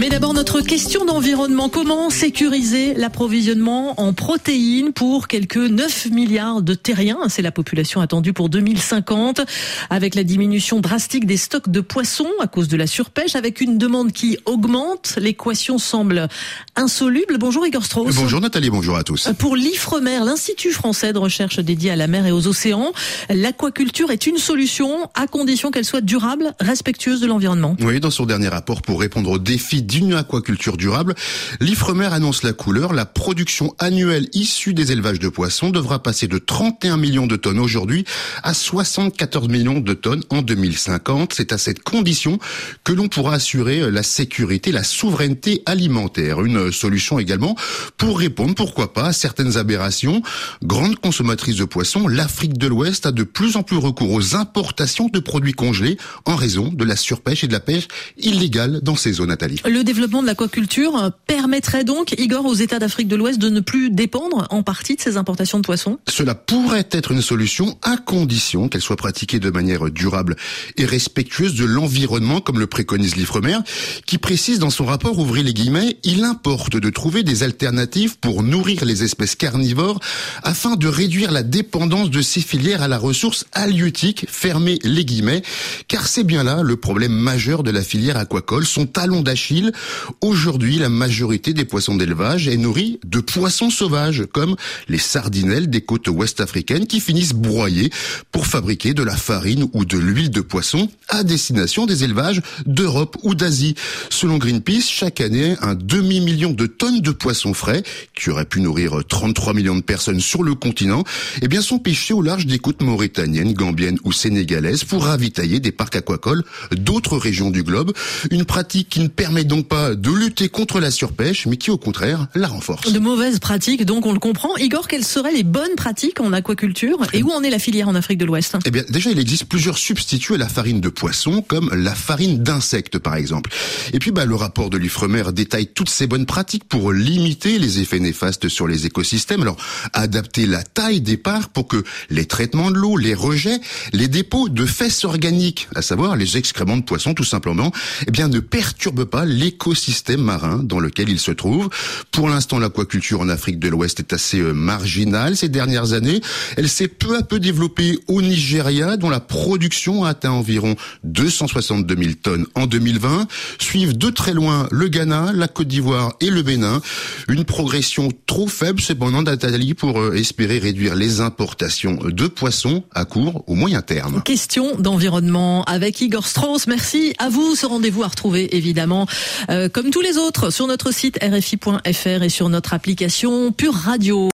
Mais d'abord, notre question d'environnement. Comment sécuriser l'approvisionnement en protéines pour quelques 9 milliards de terriens? C'est la population attendue pour 2050, avec la diminution drastique des stocks de poissons à cause de la surpêche, avec une demande qui augmente. L'équation semble insoluble. Bonjour Igor Strauss. Bonjour Nathalie, bonjour à tous. Pour l'IFREMER, l'Institut français de recherche dédié à la mer et aux océans, l'aquaculture est une solution à condition qu'elle soit durable, respectueuse de l'environnement. Oui, dans son dernier rapport pour répondre aux défis d'une aquaculture durable, l'Ifremer annonce la couleur. La production annuelle issue des élevages de poissons devra passer de 31 millions de tonnes aujourd'hui à 74 millions de tonnes en 2050. C'est à cette condition que l'on pourra assurer la sécurité, la souveraineté alimentaire. Une solution également pour répondre, pourquoi pas, à certaines aberrations. Grande consommatrice de poissons, l'Afrique de l'Ouest a de plus en plus recours aux importations de produits congelés en raison de la surpêche et de la pêche illégale dans ces zones, Nathalie. Développement de l'aquaculture permettrait donc, Igor, aux États d'Afrique de l'Ouest de ne plus dépendre en partie de ces importations de poissons? Cela pourrait être une solution à condition qu'elle soit pratiquée de manière durable et respectueuse de l'environnement, comme le préconise l'Ifremer, qui précise dans son rapport, ouvrez les guillemets, il importe de trouver des alternatives pour nourrir les espèces carnivores afin de réduire la dépendance de ces filières à la ressource halieutique, fermez les guillemets, car c'est bien là le problème majeur de la filière aquacole, son talon d'Achille, Aujourd'hui, la majorité des poissons d'élevage est nourrie de poissons sauvages, comme les sardinelles des côtes ouest africaines qui finissent broyées pour fabriquer de la farine ou de l'huile de poisson à destination des élevages d'Europe ou d'Asie. Selon Greenpeace, chaque année, un demi-million de tonnes de poissons frais, qui auraient pu nourrir 33 millions de personnes sur le continent, eh bien, sont pêchés au large des côtes mauritaniennes, gambiennes ou sénégalaises pour ravitailler des parcs aquacoles d'autres régions du globe. Une pratique qui ne permet donc pas de lutter contre la surpêche, mais qui au contraire la renforce. De mauvaises pratiques, donc on le comprend. Igor, quelles seraient les bonnes pratiques en aquaculture et où en est la filière en Afrique de l'Ouest? Eh bien, déjà, il existe plusieurs substituts à la farine de poisson, comme la farine d'insectes, par exemple. Et puis, bah, le rapport de l'Ifremer détaille toutes ces bonnes pratiques pour limiter les effets néfastes sur les écosystèmes. Alors, adapter la taille des parts pour que les traitements de l'eau, les rejets, les dépôts de fesses organiques, à savoir les excréments de poisson, tout simplement, eh bien, ne perturbent pas l'écosystème système marin dans lequel il se trouve. Pour l'instant, l'aquaculture en Afrique de l'Ouest est assez euh, marginale ces dernières années. Elle s'est peu à peu développée au Nigeria, dont la production a atteint environ 262 000 tonnes en 2020. Suivent de très loin le Ghana, la Côte d'Ivoire et le Bénin. Une progression trop faible cependant d'Atali pour euh, espérer réduire les importations de poissons à court ou moyen terme. Question d'environnement avec Igor Strauss. Merci à vous. Ce rendez-vous à retrouver évidemment comme tous les autres sur notre site rfi.fr et sur notre application Pure Radio.